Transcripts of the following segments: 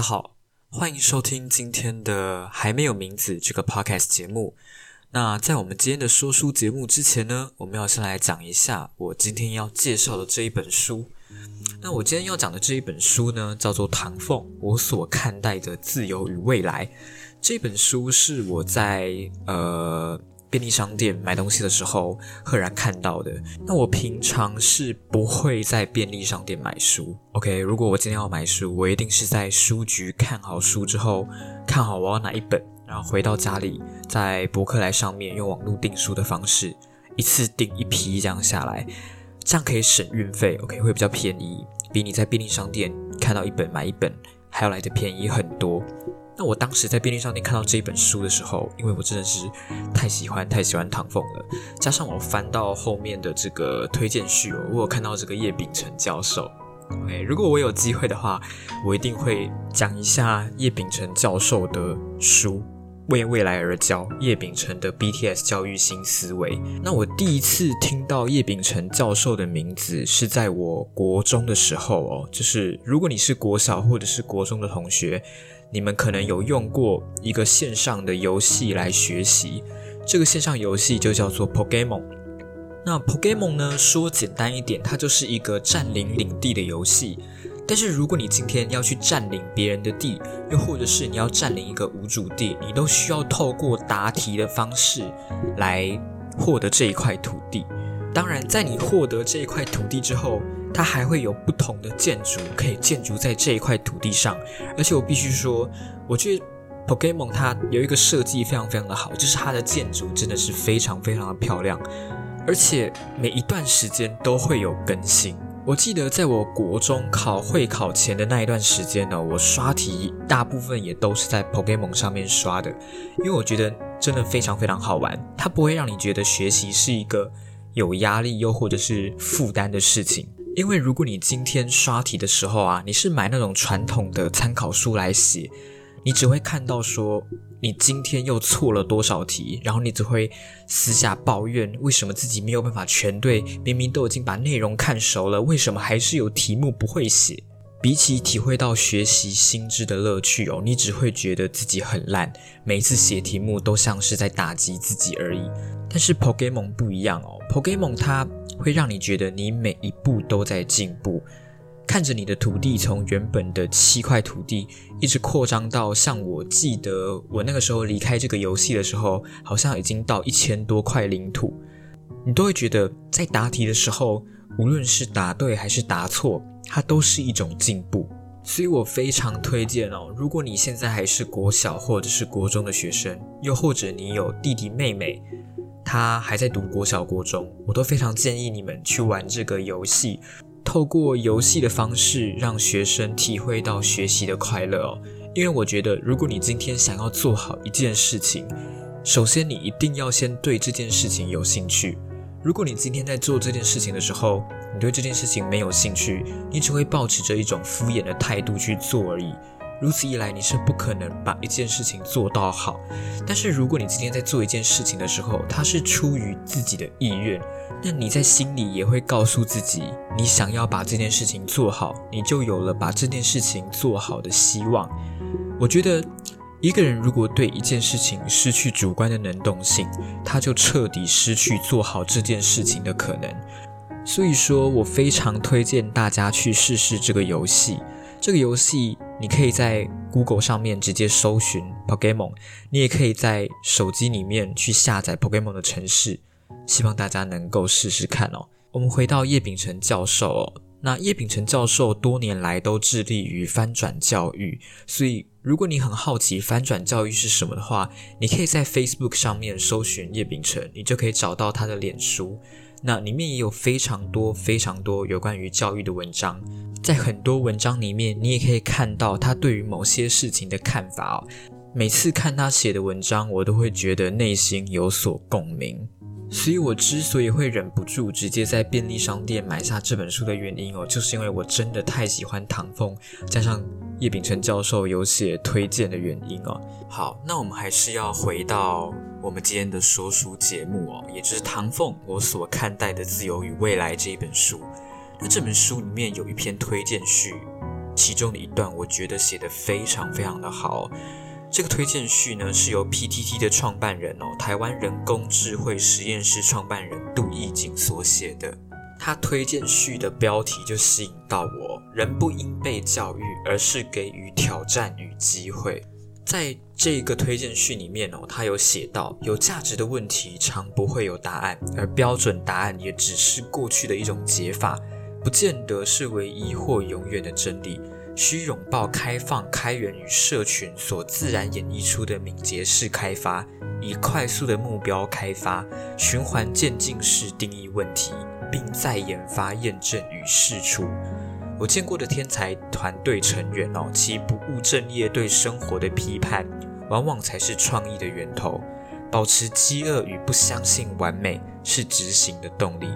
大家好，欢迎收听今天的还没有名字这个 podcast 节目。那在我们今天的说书节目之前呢，我们要先来讲一下我今天要介绍的这一本书。那我今天要讲的这一本书呢，叫做《唐凤：我所看待的自由与未来》。这本书是我在呃。便利商店买东西的时候，赫然看到的。那我平常是不会在便利商店买书。OK，如果我今天要买书，我一定是在书局看好书之后，看好我要哪一本，然后回到家里，在博客来上面用网络订书的方式，一次订一批这样下来，这样可以省运费。OK，会比较便宜，比你在便利商店看到一本买一本还要来的便宜很多。那我当时在便利商店看到这一本书的时候，因为我真的是太喜欢太喜欢唐凤了，加上我翻到后面的这个推荐序，我有看到这个叶秉成教授。OK，如果我有机会的话，我一定会讲一下叶秉成教授的书《为未来而教》，叶秉成的 BTS 教育新思维。那我第一次听到叶秉成教授的名字是在我国中的时候哦，就是如果你是国小或者是国中的同学。你们可能有用过一个线上的游戏来学习，这个线上游戏就叫做 Pokemon。那 Pokemon 呢，说简单一点，它就是一个占领领地的游戏。但是如果你今天要去占领别人的地，又或者是你要占领一个无主地，你都需要透过答题的方式来获得这一块土地。当然，在你获得这一块土地之后，它还会有不同的建筑可以建筑在这一块土地上，而且我必须说，我觉得 Pokemon 它有一个设计非常非常的好，就是它的建筑真的是非常非常的漂亮，而且每一段时间都会有更新。我记得在我国中考会考前的那一段时间呢，我刷题大部分也都是在 Pokemon 上面刷的，因为我觉得真的非常非常好玩，它不会让你觉得学习是一个有压力又或者是负担的事情。因为如果你今天刷题的时候啊，你是买那种传统的参考书来写，你只会看到说你今天又错了多少题，然后你只会私下抱怨为什么自己没有办法全对，明明都已经把内容看熟了，为什么还是有题目不会写？比起体会到学习心智的乐趣哦，你只会觉得自己很烂，每一次写题目都像是在打击自己而已。但是 Pokemon 不一样哦，Pokemon 它会让你觉得你每一步都在进步，看着你的土地从原本的七块土地一直扩张到像我记得我那个时候离开这个游戏的时候，好像已经到一千多块领土，你都会觉得在答题的时候，无论是答对还是答错。它都是一种进步，所以我非常推荐哦。如果你现在还是国小或者是国中的学生，又或者你有弟弟妹妹，他还在读国小、国中，我都非常建议你们去玩这个游戏，透过游戏的方式让学生体会到学习的快乐哦。因为我觉得，如果你今天想要做好一件事情，首先你一定要先对这件事情有兴趣。如果你今天在做这件事情的时候，你对这件事情没有兴趣，你只会保持着一种敷衍的态度去做而已。如此一来，你是不可能把一件事情做到好。但是，如果你今天在做一件事情的时候，它是出于自己的意愿，那你在心里也会告诉自己，你想要把这件事情做好，你就有了把这件事情做好的希望。我觉得。一个人如果对一件事情失去主观的能动性，他就彻底失去做好这件事情的可能。所以说我非常推荐大家去试试这个游戏。这个游戏你可以在 Google 上面直接搜寻 Pokemon，你也可以在手机里面去下载 Pokemon 的城市。希望大家能够试试看哦。我们回到叶秉成教授哦。那叶秉成教授多年来都致力于翻转教育，所以如果你很好奇翻转教育是什么的话，你可以在 Facebook 上面搜寻叶秉成，你就可以找到他的脸书。那里面也有非常多非常多有关于教育的文章，在很多文章里面，你也可以看到他对于某些事情的看法哦。每次看他写的文章，我都会觉得内心有所共鸣。所以我之所以会忍不住直接在便利商店买下这本书的原因哦，就是因为我真的太喜欢唐凤，加上叶秉成教授有写推荐的原因哦。好，那我们还是要回到我们今天的说书节目哦，也就是唐凤我所看待的自由与未来这一本书。那这本书里面有一篇推荐序，其中的一段，我觉得写得非常非常的好。这个推荐序呢，是由 PTT 的创办人哦，台湾人工智慧实验室创办人杜义景所写的。他推荐序的标题就吸引到我：人不应被教育，而是给予挑战与机会。在这个推荐序里面哦，他有写到，有价值的问题常不会有答案，而标准答案也只是过去的一种解法，不见得是唯一或永远的真理。需拥抱开放、开源与社群所自然演绎出的敏捷式开发，以快速的目标开发、循环渐进式定义问题，并再研发、验证与试出。我见过的天才团队成员哦，其不务正业、对生活的批判，往往才是创意的源头。保持饥饿与不相信完美是执行的动力。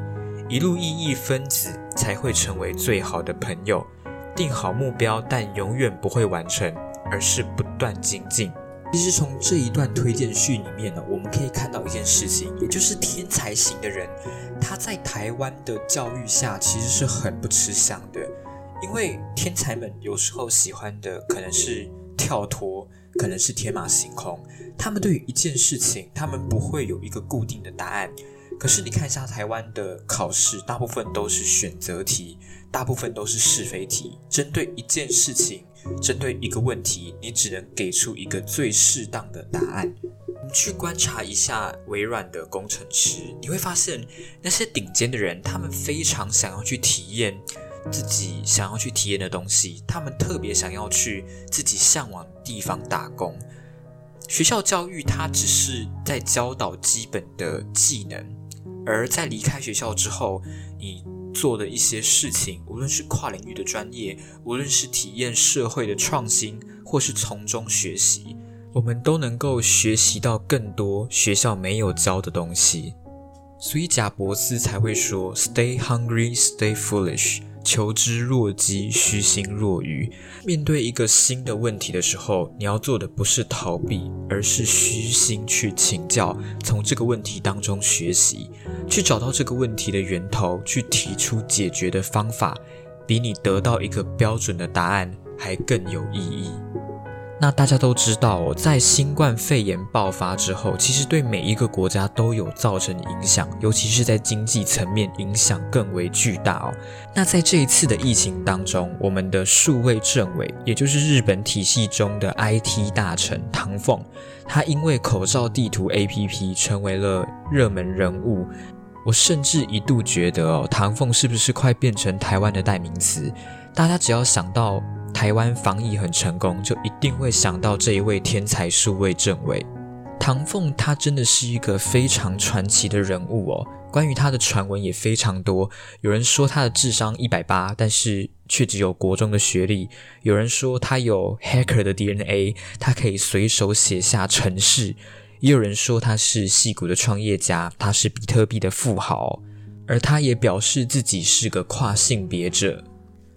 一路意义分子才会成为最好的朋友。定好目标，但永远不会完成，而是不断精进。其实从这一段推荐序里面呢，我们可以看到一件事情，也就是天才型的人，他在台湾的教育下其实是很不吃香的。因为天才们有时候喜欢的可能是跳脱，可能是天马行空。他们对于一件事情，他们不会有一个固定的答案。可是你看一下台湾的考试，大部分都是选择题，大部分都是是非题。针对一件事情，针对一个问题，你只能给出一个最适当的答案。你去观察一下微软的工程师，你会发现那些顶尖的人，他们非常想要去体验自己想要去体验的东西，他们特别想要去自己向往的地方打工。学校教育它只是在教导基本的技能。而在离开学校之后，你做的一些事情，无论是跨领域的专业，无论是体验社会的创新，或是从中学习，我们都能够学习到更多学校没有教的东西。所以贾伯斯才会说：“Stay hungry, stay foolish。”求知若饥，虚心若愚。面对一个新的问题的时候，你要做的不是逃避，而是虚心去请教，从这个问题当中学习，去找到这个问题的源头，去提出解决的方法，比你得到一个标准的答案还更有意义。那大家都知道哦，在新冠肺炎爆发之后，其实对每一个国家都有造成影响，尤其是在经济层面影响更为巨大哦。那在这一次的疫情当中，我们的数位政委，也就是日本体系中的 IT 大臣唐凤，他因为口罩地图 APP 成为了热门人物。我甚至一度觉得哦，唐凤是不是快变成台湾的代名词？大家只要想到。台湾防疫很成功，就一定会想到这一位天才数位政委唐凤。他真的是一个非常传奇的人物哦。关于他的传闻也非常多。有人说他的智商一百八，但是却只有国中的学历；有人说他有 hacker 的 DNA，他可以随手写下程式；也有人说他是戏骨的创业家，他是比特币的富豪。而他也表示自己是个跨性别者。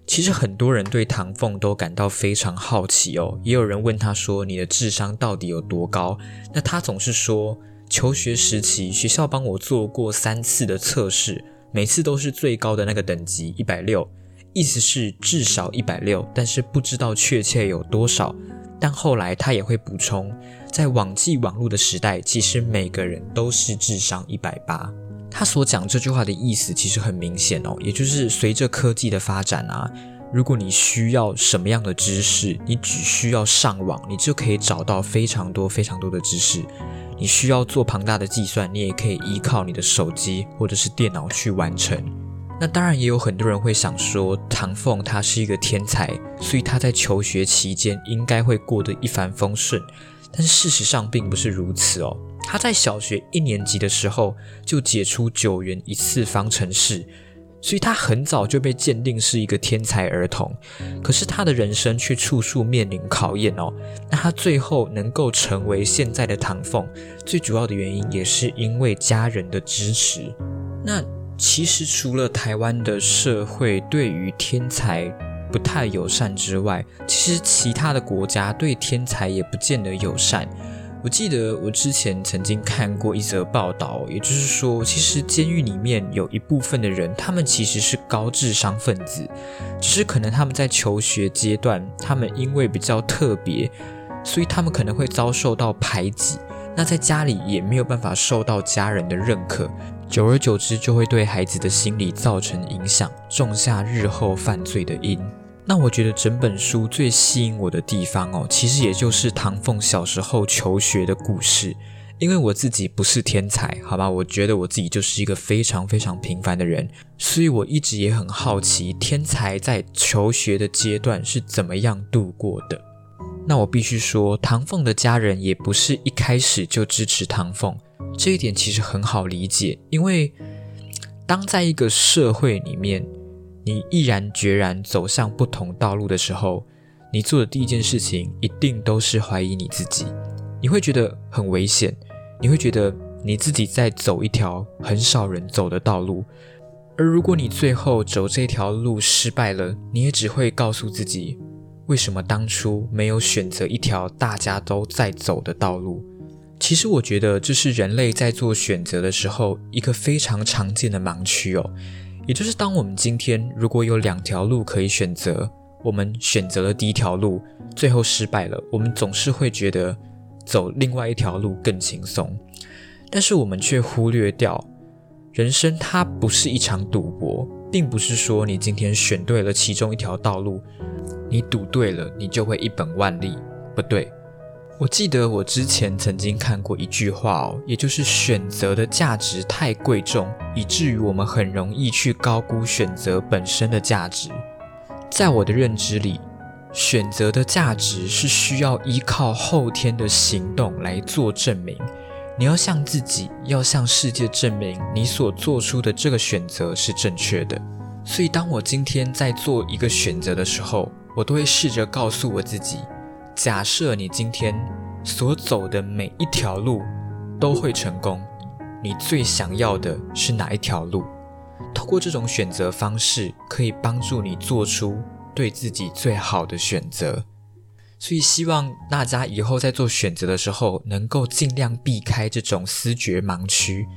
其实很多人对唐凤都感到非常好奇哦，也有人问他说：“你的智商到底有多高？”那他总是说：“求学时期学校帮我做过三次的测试，每次都是最高的那个等级一百六，意思是至少一百六，但是不知道确切有多少。”但后来他也会补充，在网际网络的时代，其实每个人都是智商一百八。他所讲这句话的意思其实很明显哦，也就是随着科技的发展啊，如果你需要什么样的知识，你只需要上网，你就可以找到非常多非常多的知识。你需要做庞大的计算，你也可以依靠你的手机或者是电脑去完成。那当然也有很多人会想说，唐凤他是一个天才，所以他在求学期间应该会过得一帆风顺。但事实上并不是如此哦。他在小学一年级的时候就解出九元一次方程式，所以他很早就被鉴定是一个天才儿童。可是他的人生却处处面临考验哦。那他最后能够成为现在的唐凤，最主要的原因也是因为家人的支持。那其实除了台湾的社会对于天才不太友善之外，其实其他的国家对天才也不见得友善。我记得我之前曾经看过一则报道，也就是说，其实监狱里面有一部分的人，他们其实是高智商分子，只是可能他们在求学阶段，他们因为比较特别，所以他们可能会遭受到排挤。那在家里也没有办法受到家人的认可，久而久之就会对孩子的心理造成影响，种下日后犯罪的因。那我觉得整本书最吸引我的地方哦，其实也就是唐凤小时候求学的故事。因为我自己不是天才，好吧，我觉得我自己就是一个非常非常平凡的人，所以我一直也很好奇，天才在求学的阶段是怎么样度过的。那我必须说，唐凤的家人也不是一开始就支持唐凤，这一点其实很好理解，因为当在一个社会里面。你毅然决然走向不同道路的时候，你做的第一件事情一定都是怀疑你自己。你会觉得很危险，你会觉得你自己在走一条很少人走的道路。而如果你最后走这条路失败了，你也只会告诉自己，为什么当初没有选择一条大家都在走的道路？其实我觉得这是人类在做选择的时候一个非常常见的盲区哦。也就是当我们今天如果有两条路可以选择，我们选择了第一条路，最后失败了，我们总是会觉得走另外一条路更轻松。但是我们却忽略掉，人生它不是一场赌博，并不是说你今天选对了其中一条道路，你赌对了，你就会一本万利，不对。我记得我之前曾经看过一句话哦，也就是选择的价值太贵重，以至于我们很容易去高估选择本身的价值。在我的认知里，选择的价值是需要依靠后天的行动来做证明。你要向自己，要向世界证明你所做出的这个选择是正确的。所以，当我今天在做一个选择的时候，我都会试着告诉我自己。假设你今天所走的每一条路都会成功，你最想要的是哪一条路？透过这种选择方式，可以帮助你做出对自己最好的选择。所以，希望大家以后在做选择的时候，能够尽量避开这种思觉盲区。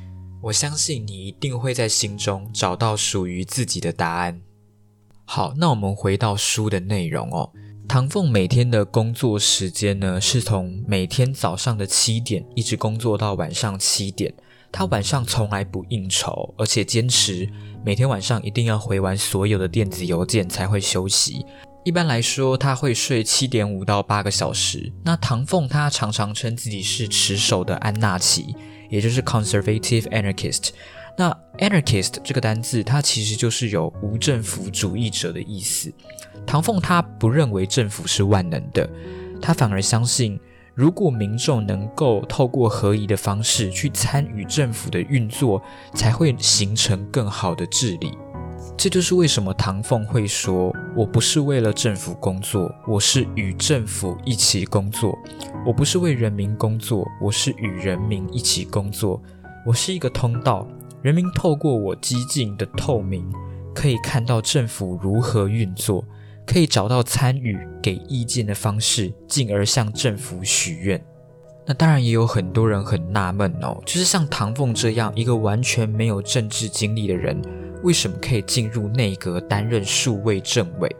我相信你一定会在心中找到属于自己的答案。好，那我们回到书的内容哦。唐凤每天的工作时间呢，是从每天早上的七点一直工作到晚上七点。他晚上从来不应酬，而且坚持每天晚上一定要回完所有的电子邮件才会休息。一般来说，他会睡七点五到八个小时。那唐凤他常常称自己是持守的安纳奇，也就是 conservative anarchist。那 anarchist 这个单字，它其实就是有无政府主义者的意思。唐凤他不认为政府是万能的，他反而相信，如果民众能够透过合宜的方式去参与政府的运作，才会形成更好的治理。这就是为什么唐凤会说：“我不是为了政府工作，我是与政府一起工作；我不是为人民工作，我是与人民一起工作。我是一个通道，人民透过我激进的透明，可以看到政府如何运作。”可以找到参与、给意见的方式，进而向政府许愿。那当然也有很多人很纳闷哦，就是像唐凤这样一个完全没有政治经历的人，为什么可以进入内阁担任数位政委？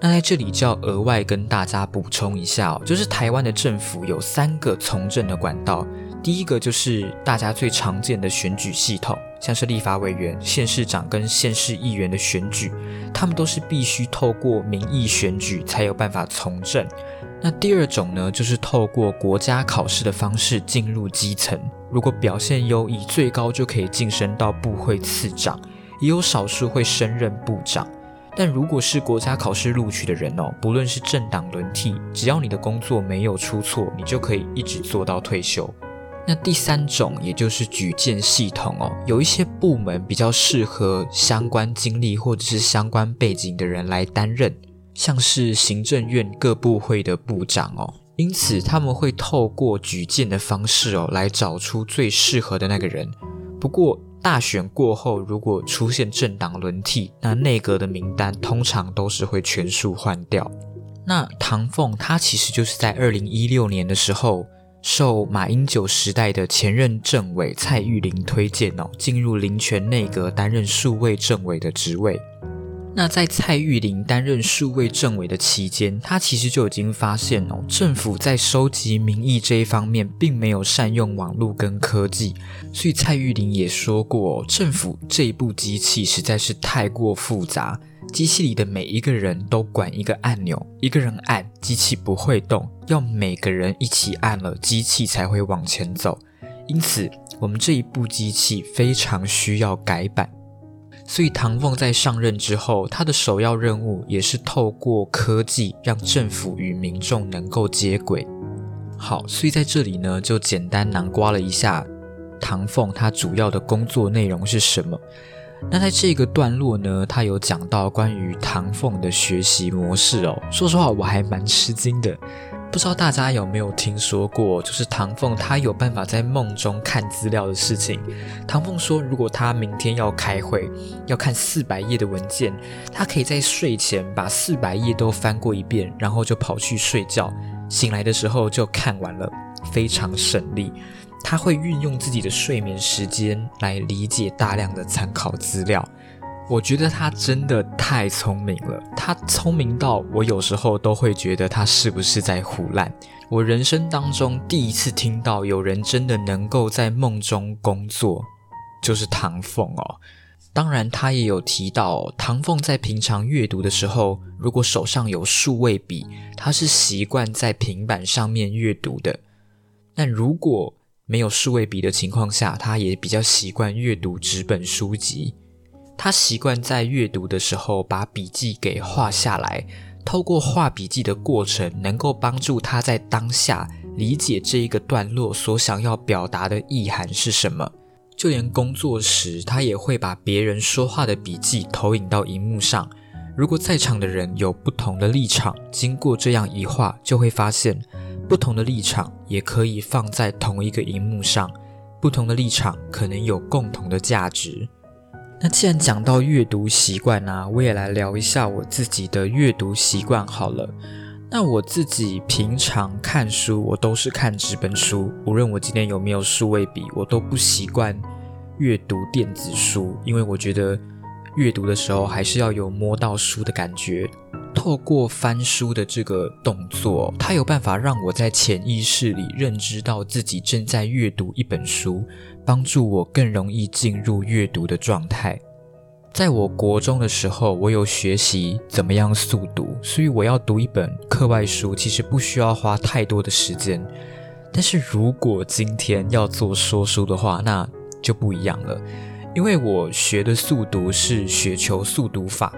那在这里就要额外跟大家补充一下哦，就是台湾的政府有三个从政的管道。第一个就是大家最常见的选举系统，像是立法委员、县市长跟县市议员的选举，他们都是必须透过民意选举才有办法从政。那第二种呢，就是透过国家考试的方式进入基层，如果表现优异，最高就可以晋升到部会次长，也有少数会升任部长。但如果是国家考试录取的人哦，不论是政党轮替，只要你的工作没有出错，你就可以一直做到退休。那第三种，也就是举荐系统哦，有一些部门比较适合相关经历或者是相关背景的人来担任，像是行政院各部会的部长哦，因此他们会透过举荐的方式哦，来找出最适合的那个人。不过大选过后，如果出现政党轮替，那内阁的名单通常都是会全数换掉。那唐凤他其实就是在二零一六年的时候。受马英九时代的前任政委蔡玉林推荐哦，进入林权内阁担任数位政委的职位。那在蔡玉林担任数位政委的期间，他其实就已经发现哦，政府在收集民意这一方面并没有善用网络跟科技，所以蔡玉林也说过，政府这一部机器实在是太过复杂，机器里的每一个人都管一个按钮，一个人按机器不会动，要每个人一起按了，机器才会往前走。因此，我们这一部机器非常需要改版。所以唐凤在上任之后，他的首要任务也是透过科技让政府与民众能够接轨。好，所以在这里呢，就简单囊括了一下唐凤他主要的工作内容是什么。那在这个段落呢，他有讲到关于唐凤的学习模式哦。说实话，我还蛮吃惊的。不知道大家有没有听说过，就是唐凤他有办法在梦中看资料的事情。唐凤说，如果他明天要开会，要看四百页的文件，他可以在睡前把四百页都翻过一遍，然后就跑去睡觉，醒来的时候就看完了，非常省力。他会运用自己的睡眠时间来理解大量的参考资料。我觉得他真的太聪明了，他聪明到我有时候都会觉得他是不是在胡乱。我人生当中第一次听到有人真的能够在梦中工作，就是唐凤哦。当然，他也有提到，唐凤在平常阅读的时候，如果手上有数位笔，他是习惯在平板上面阅读的。但如果没有数位笔的情况下，他也比较习惯阅读纸本书籍。他习惯在阅读的时候把笔记给画下来，透过画笔记的过程，能够帮助他在当下理解这一个段落所想要表达的意涵是什么。就连工作时，他也会把别人说话的笔记投影到荧幕上。如果在场的人有不同的立场，经过这样一画，就会发现不同的立场也可以放在同一个荧幕上，不同的立场可能有共同的价值。那既然讲到阅读习惯呢，我也来聊一下我自己的阅读习惯好了。那我自己平常看书，我都是看纸本书，无论我今天有没有数位笔，我都不习惯阅读电子书，因为我觉得阅读的时候还是要有摸到书的感觉。透过翻书的这个动作，它有办法让我在潜意识里认知到自己正在阅读一本书。帮助我更容易进入阅读的状态。在我国中的时候，我有学习怎么样速读，所以我要读一本课外书，其实不需要花太多的时间。但是如果今天要做说书的话，那就不一样了，因为我学的速读是雪球速读法。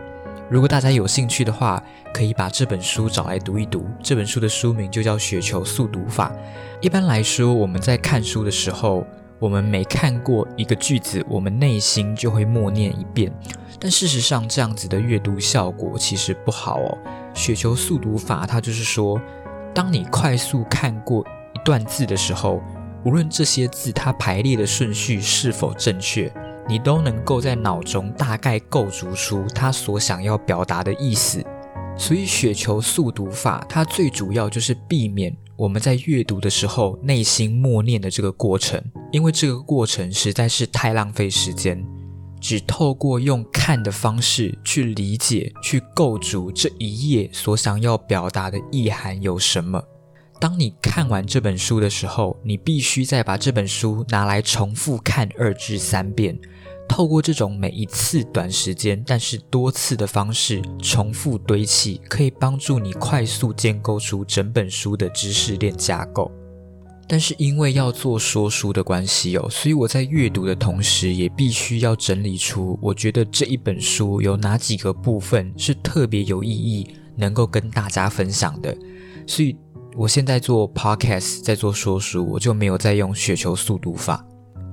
如果大家有兴趣的话，可以把这本书找来读一读。这本书的书名就叫《雪球速读法》。一般来说，我们在看书的时候，我们每看过一个句子，我们内心就会默念一遍。但事实上，这样子的阅读效果其实不好哦。雪球速读法，它就是说，当你快速看过一段字的时候，无论这些字它排列的顺序是否正确，你都能够在脑中大概构筑出它所想要表达的意思。所以，雪球速读法它最主要就是避免我们在阅读的时候内心默念的这个过程，因为这个过程实在是太浪费时间。只透过用看的方式去理解、去构筑这一页所想要表达的意涵有什么。当你看完这本书的时候，你必须再把这本书拿来重复看二至三遍。透过这种每一次短时间但是多次的方式重复堆砌，可以帮助你快速建构出整本书的知识链架构。但是因为要做说书的关系哦，所以我在阅读的同时也必须要整理出我觉得这一本书有哪几个部分是特别有意义，能够跟大家分享的。所以我现在做 podcast，在做说书，我就没有再用雪球速读法。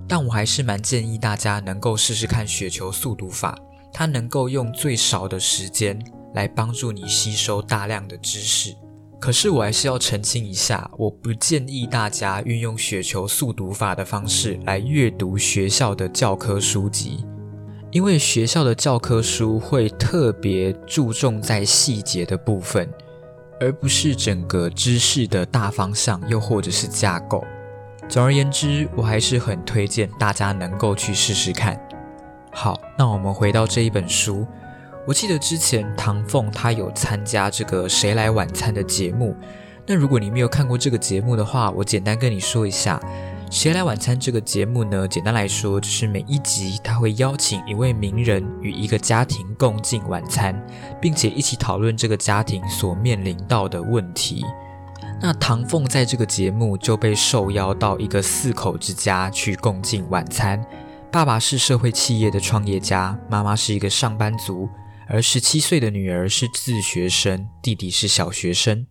但我还是蛮建议大家能够试试看雪球速读法，它能够用最少的时间来帮助你吸收大量的知识。可是我还是要澄清一下，我不建议大家运用雪球速读法的方式来阅读学校的教科书籍，因为学校的教科书会特别注重在细节的部分。而不是整个知识的大方向，又或者是架构。总而言之，我还是很推荐大家能够去试试看。好，那我们回到这一本书。我记得之前唐凤他有参加这个《谁来晚餐》的节目。那如果你没有看过这个节目的话，我简单跟你说一下，《谁来晚餐》这个节目呢，简单来说就是每一集他会邀请一位名人与一个家庭共进晚餐，并且一起讨论这个家庭所面临到的问题。那唐凤在这个节目就被受邀到一个四口之家去共进晚餐。爸爸是社会企业的创业家，妈妈是一个上班族，而十七岁的女儿是自学生，弟弟是小学生。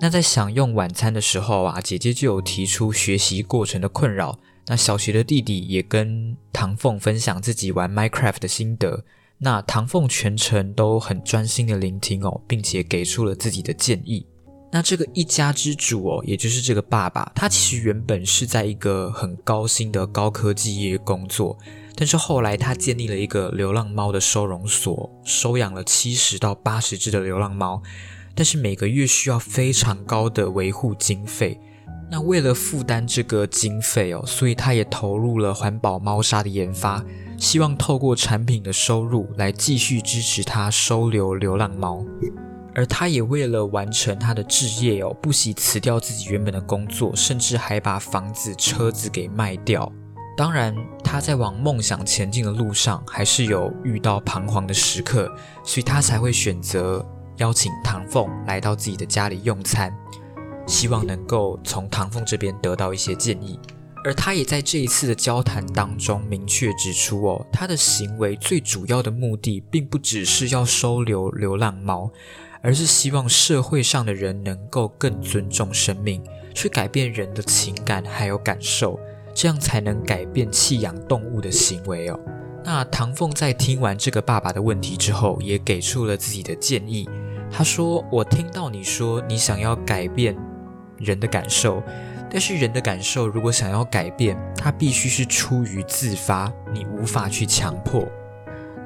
那在享用晚餐的时候啊，姐姐就有提出学习过程的困扰。那小学的弟弟也跟唐凤分享自己玩 Minecraft 的心得。那唐凤全程都很专心的聆听哦，并且给出了自己的建议。那这个一家之主哦，也就是这个爸爸，他其实原本是在一个很高薪的高科技业工作，但是后来他建立了一个流浪猫的收容所，收养了七十到八十只的流浪猫，但是每个月需要非常高的维护经费。那为了负担这个经费哦，所以他也投入了环保猫砂的研发，希望透过产品的收入来继续支持他收留流浪猫。而他也为了完成他的置业哦，不惜辞掉自己原本的工作，甚至还把房子、车子给卖掉。当然，他在往梦想前进的路上，还是有遇到彷徨的时刻，所以他才会选择邀请唐凤来到自己的家里用餐，希望能够从唐凤这边得到一些建议。而他也在这一次的交谈当中明确指出哦，他的行为最主要的目的，并不只是要收留流浪猫。而是希望社会上的人能够更尊重生命，去改变人的情感还有感受，这样才能改变弃养动物的行为哦。那唐凤在听完这个爸爸的问题之后，也给出了自己的建议。他说：“我听到你说你想要改变人的感受，但是人的感受如果想要改变，它必须是出于自发，你无法去强迫。”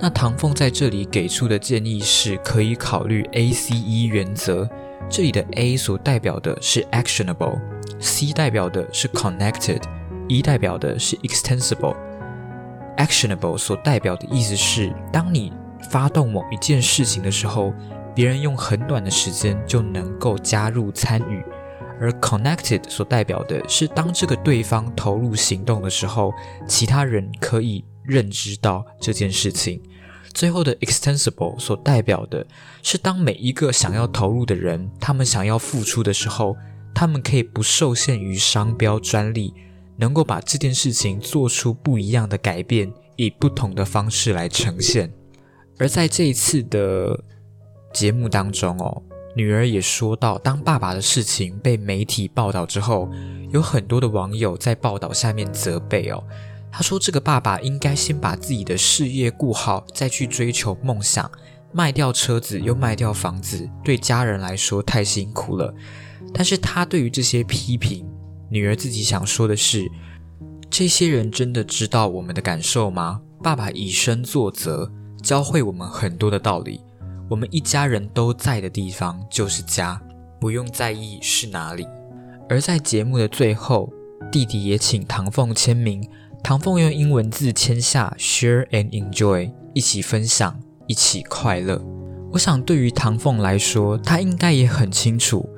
那唐凤在这里给出的建议是，可以考虑 ACE 原则。这里的 A 所代表的是 actionable，C 代表的是 connected，E 代表的是 extensible。actionable 所代表的意思是，当你发动某一件事情的时候，别人用很短的时间就能够加入参与；而 connected 所代表的是，当这个对方投入行动的时候，其他人可以。认知到这件事情，最后的 extensible 所代表的是，当每一个想要投入的人，他们想要付出的时候，他们可以不受限于商标专利，能够把这件事情做出不一样的改变，以不同的方式来呈现。而在这一次的节目当中哦，女儿也说到，当爸爸的事情被媒体报道之后，有很多的网友在报道下面责备哦。他说：“这个爸爸应该先把自己的事业顾好，再去追求梦想。卖掉车子又卖掉房子，对家人来说太辛苦了。”但是他对于这些批评，女儿自己想说的是：这些人真的知道我们的感受吗？爸爸以身作则，教会我们很多的道理。我们一家人都在的地方就是家，不用在意是哪里。而在节目的最后，弟弟也请唐凤签名。唐凤用英文字签下 “share and enjoy”，一起分享，一起快乐。我想，对于唐凤来说，他应该也很清楚，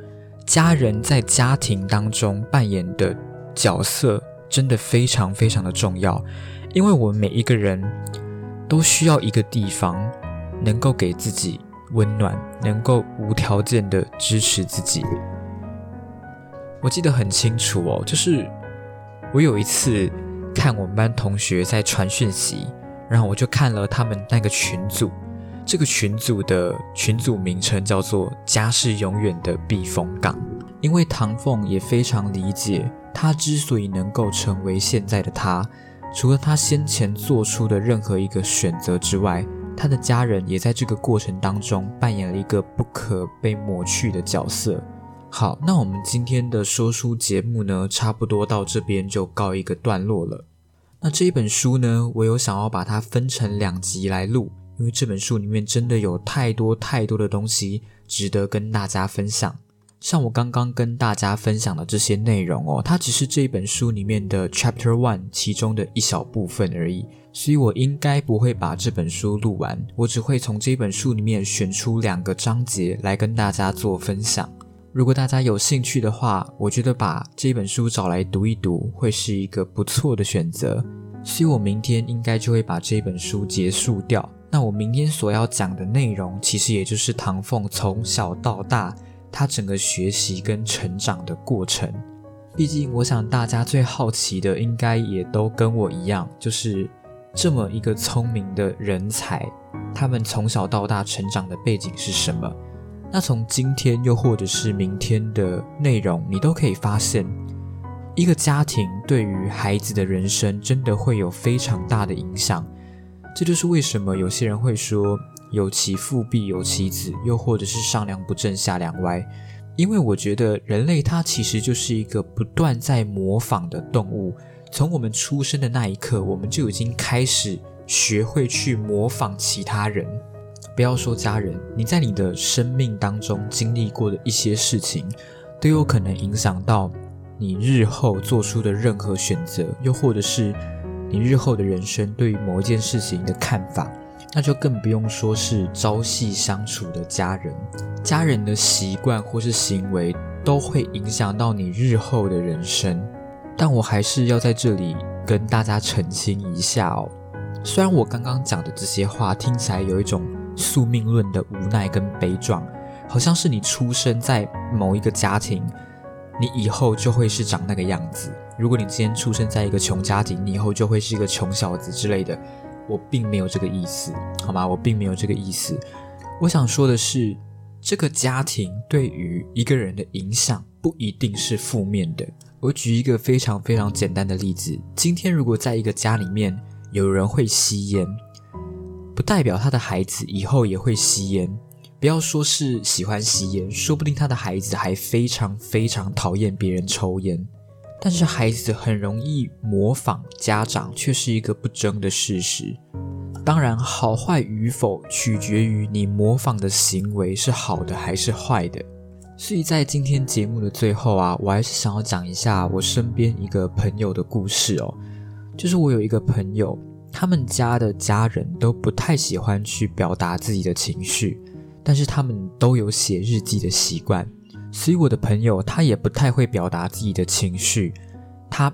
家人在家庭当中扮演的角色真的非常非常的重要。因为我们每一个人都需要一个地方，能够给自己温暖，能够无条件的支持自己。我记得很清楚哦，就是我有一次。看我们班同学在传讯息，然后我就看了他们那个群组，这个群组的群组名称叫做“家是永远的避风港”。因为唐凤也非常理解，他之所以能够成为现在的他，除了他先前做出的任何一个选择之外，他的家人也在这个过程当中扮演了一个不可被抹去的角色。好，那我们今天的说书节目呢，差不多到这边就告一个段落了。那这一本书呢，我有想要把它分成两集来录，因为这本书里面真的有太多太多的东西值得跟大家分享。像我刚刚跟大家分享的这些内容哦，它只是这一本书里面的 Chapter One 其中的一小部分而已，所以我应该不会把这本书录完，我只会从这本书里面选出两个章节来跟大家做分享。如果大家有兴趣的话，我觉得把这本书找来读一读会是一个不错的选择，所以我明天应该就会把这本书结束掉。那我明天所要讲的内容，其实也就是唐凤从小到大。他整个学习跟成长的过程，毕竟我想大家最好奇的，应该也都跟我一样，就是这么一个聪明的人才，他们从小到大成长的背景是什么？那从今天又或者是明天的内容，你都可以发现，一个家庭对于孩子的人生真的会有非常大的影响。这就是为什么有些人会说。有其父必有其子，又或者是上梁不正下梁歪。因为我觉得人类它其实就是一个不断在模仿的动物。从我们出生的那一刻，我们就已经开始学会去模仿其他人。不要说家人，你在你的生命当中经历过的一些事情，都有可能影响到你日后做出的任何选择，又或者是你日后的人生对于某一件事情的看法。那就更不用说是朝夕相处的家人，家人的习惯或是行为都会影响到你日后的人生。但我还是要在这里跟大家澄清一下哦，虽然我刚刚讲的这些话听起来有一种宿命论的无奈跟悲壮，好像是你出生在某一个家庭，你以后就会是长那个样子。如果你今天出生在一个穷家庭，你以后就会是一个穷小子之类的。我并没有这个意思，好吗？我并没有这个意思。我想说的是，这个家庭对于一个人的影响不一定是负面的。我举一个非常非常简单的例子：今天如果在一个家里面有人会吸烟，不代表他的孩子以后也会吸烟。不要说是喜欢吸烟，说不定他的孩子还非常非常讨厌别人抽烟。但是孩子很容易模仿家长，却是一个不争的事实。当然，好坏与否取决于你模仿的行为是好的还是坏的。所以在今天节目的最后啊，我还是想要讲一下我身边一个朋友的故事哦。就是我有一个朋友，他们家的家人都不太喜欢去表达自己的情绪，但是他们都有写日记的习惯。所以我的朋友他也不太会表达自己的情绪，他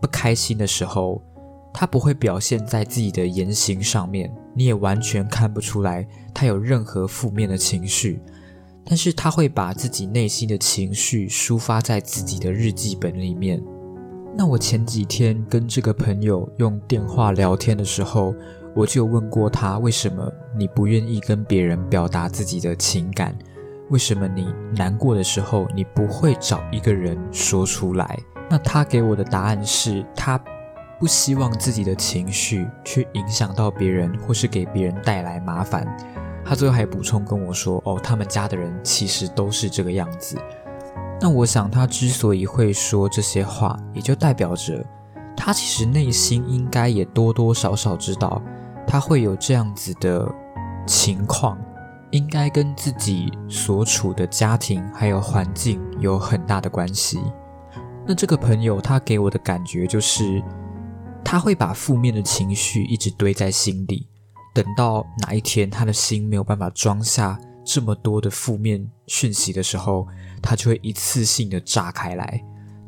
不开心的时候，他不会表现在自己的言行上面，你也完全看不出来他有任何负面的情绪，但是他会把自己内心的情绪抒发在自己的日记本里面。那我前几天跟这个朋友用电话聊天的时候，我就问过他，为什么你不愿意跟别人表达自己的情感？为什么你难过的时候，你不会找一个人说出来？那他给我的答案是他不希望自己的情绪去影响到别人，或是给别人带来麻烦。他最后还补充跟我说：“哦，他们家的人其实都是这个样子。”那我想，他之所以会说这些话，也就代表着他其实内心应该也多多少少知道，他会有这样子的情况。应该跟自己所处的家庭还有环境有很大的关系。那这个朋友他给我的感觉就是，他会把负面的情绪一直堆在心里，等到哪一天他的心没有办法装下这么多的负面讯息的时候，他就会一次性的炸开来。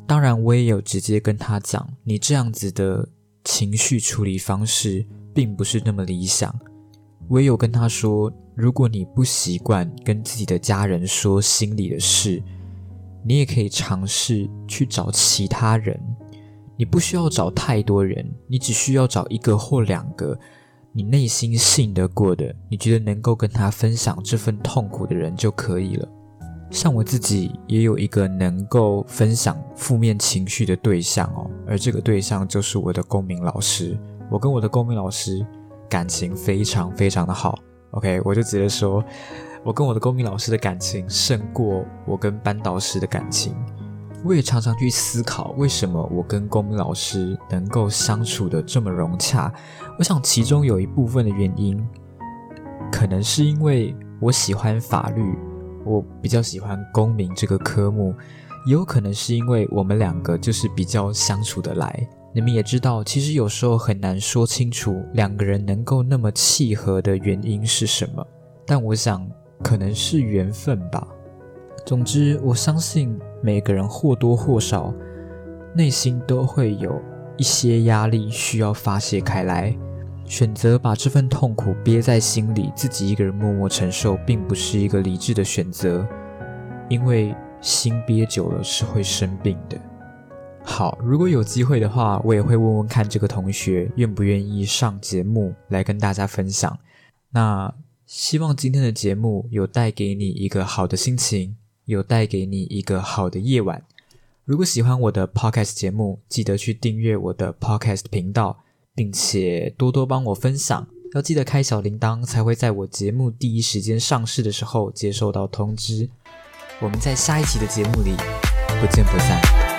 当然，我也有直接跟他讲，你这样子的情绪处理方式并不是那么理想。我也有跟他说。如果你不习惯跟自己的家人说心里的事，你也可以尝试去找其他人。你不需要找太多人，你只需要找一个或两个你内心信得过的，你觉得能够跟他分享这份痛苦的人就可以了。像我自己也有一个能够分享负面情绪的对象哦，而这个对象就是我的公民老师。我跟我的公民老师感情非常非常的好。OK，我就直接说，我跟我的公民老师的感情胜过我跟班导师的感情。我也常常去思考，为什么我跟公民老师能够相处的这么融洽。我想其中有一部分的原因，可能是因为我喜欢法律，我比较喜欢公民这个科目，也有可能是因为我们两个就是比较相处得来。你们也知道，其实有时候很难说清楚两个人能够那么契合的原因是什么，但我想可能是缘分吧。总之，我相信每个人或多或少内心都会有一些压力需要发泄开来。选择把这份痛苦憋在心里，自己一个人默默承受，并不是一个理智的选择，因为心憋久了是会生病的。好，如果有机会的话，我也会问问看这个同学愿不愿意上节目来跟大家分享。那希望今天的节目有带给你一个好的心情，有带给你一个好的夜晚。如果喜欢我的 podcast 节目，记得去订阅我的 podcast 频道。并且多多帮我分享，要记得开小铃铛，才会在我节目第一时间上市的时候接收到通知。我们在下一期的节目里不见不散。